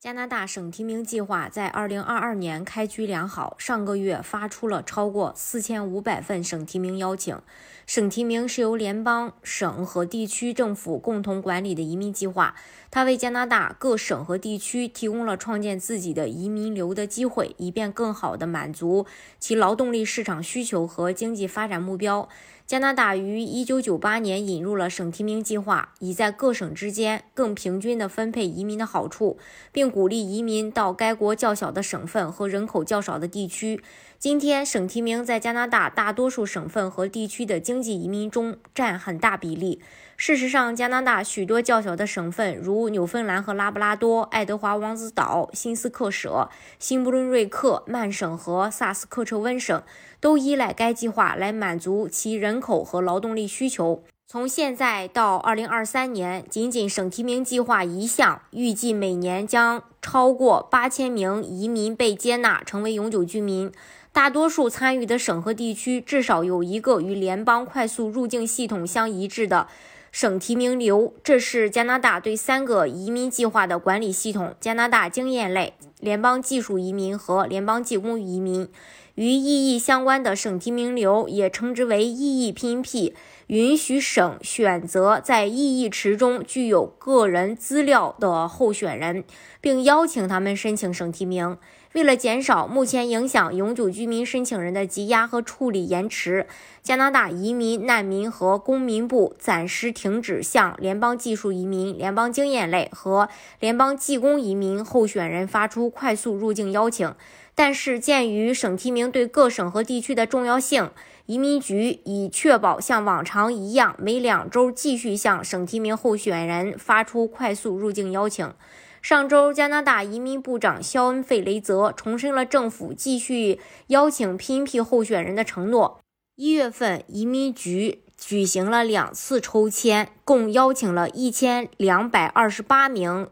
加拿大省提名计划在二零二二年开局良好，上个月发出了超过四千五百份省提名邀请。省提名是由联邦、省和地区政府共同管理的移民计划，它为加拿大各省和地区提供了创建自己的移民流的机会，以便更好地满足其劳动力市场需求和经济发展目标。加拿大于1998年引入了省提名计划，以在各省之间更平均地分配移民的好处，并鼓励移民到该国较小的省份和人口较少的地区。今天，省提名在加拿大大多数省份和地区的经济移民中占很大比例。事实上，加拿大许多较小的省份，如纽芬兰和拉布拉多、爱德华王子岛、新斯克舍、新布伦瑞克、曼省和萨斯克彻温省，都依赖该计划来满足其人口和劳动力需求。从现在到二零二三年，仅仅省提名计划一项，预计每年将超过八千名移民被接纳成为永久居民。大多数参与的省和地区至少有一个与联邦快速入境系统相一致的省提名流。这是加拿大对三个移民计划的管理系统：加拿大经验类、联邦技术移民和联邦技工移民。与意义相关的省提名流也称之为意义拼辟，允许省选择在意义池中具有个人资料的候选人，并邀请他们申请省提名。为了减少目前影响永久居民申请人的积压和处理延迟，加拿大移民、难民和公民部暂时停止向联邦技术移民、联邦经验类和联邦技工移民候选人发出快速入境邀请。但是，鉴于省提名对各省和地区的重要性，移民局已确保像往常一样每两周继续向省提名候选人发出快速入境邀请。上周，加拿大移民部长肖恩·费雷泽重申了政府继续邀请拼辟候选人的承诺。一月份，移民局举行了两次抽签，共邀请了一千两百二十八名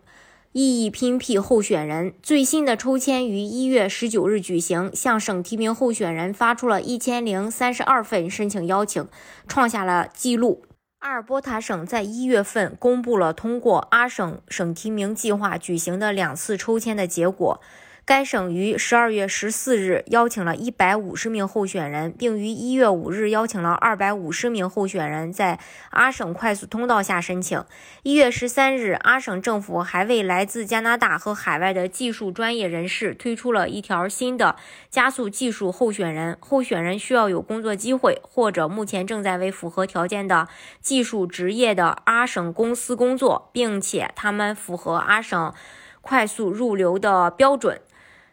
异议拼辟候选人。最新的抽签于一月十九日举行，向省提名候选人发出了一千零三十二份申请邀请，创下了纪录。阿尔伯塔省在一月份公布了通过阿省省提名计划举行的两次抽签的结果。该省于十二月十四日邀请了一百五十名候选人，并于一月五日邀请了二百五十名候选人在阿省快速通道下申请。一月十三日，阿省政府还为来自加拿大和海外的技术专业人士推出了一条新的加速技术候选人：候选人需要有工作机会，或者目前正在为符合条件的技术职业的阿省公司工作，并且他们符合阿省快速入流的标准。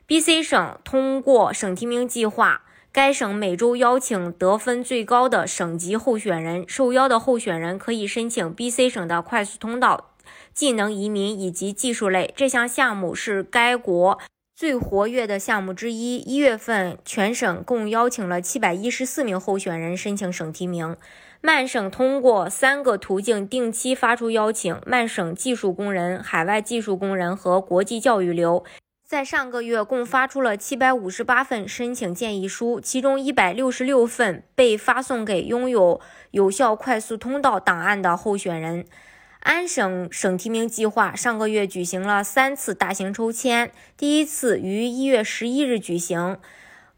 B.C 省通过省提名计划，该省每周邀请得分最高的省级候选人。受邀的候选人可以申请 B.C 省的快速通道、技能移民以及技术类。这项项目是该国最活跃的项目之一。一月份，全省共邀请了七百一十四名候选人申请省提名。曼省通过三个途径定期发出邀请：曼省技术工人、海外技术工人和国际教育流。在上个月，共发出了七百五十八份申请建议书，其中一百六十六份被发送给拥有有效快速通道档案的候选人。安省省提名计划上个月举行了三次大型抽签，第一次于一月十一日举行。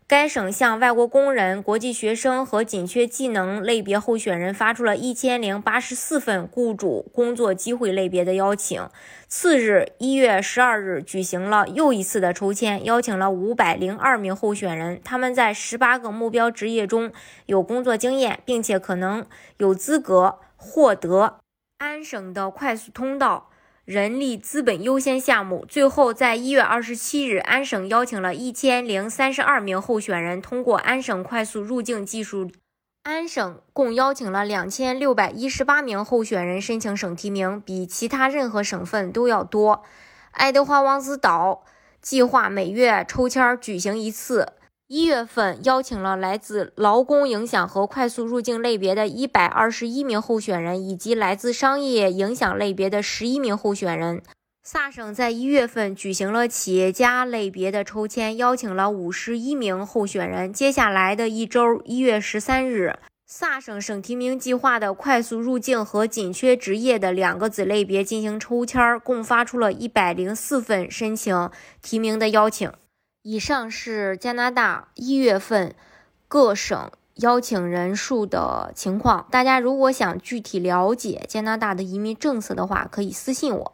该省向外国工人、国际学生和紧缺技能类别候选人发出了一千零八十四份雇主工作机会类别的邀请。次日，一月十二日举行了又一次的抽签，邀请了五百零二名候选人，他们在十八个目标职业中有工作经验，并且可能有资格获得安省的快速通道。人力资本优先项目最后在一月二十七日，安省邀请了一千零三十二名候选人通过安省快速入境技术。安省共邀请了两千六百一十八名候选人申请省提名，比其他任何省份都要多。爱德华王子岛计划每月抽签举行一次。一月份邀请了来自劳工影响和快速入境类别的一百二十一名候选人，以及来自商业影响类别的十一名候选人。萨省在一月份举行了企业家类别的抽签，邀请了五十一名候选人。接下来的一周，一月十三日，萨省省提名计划的快速入境和紧缺职业的两个子类别进行抽签，共发出了一百零四份申请提名的邀请。以上是加拿大一月份各省邀请人数的情况。大家如果想具体了解加拿大的移民政策的话，可以私信我。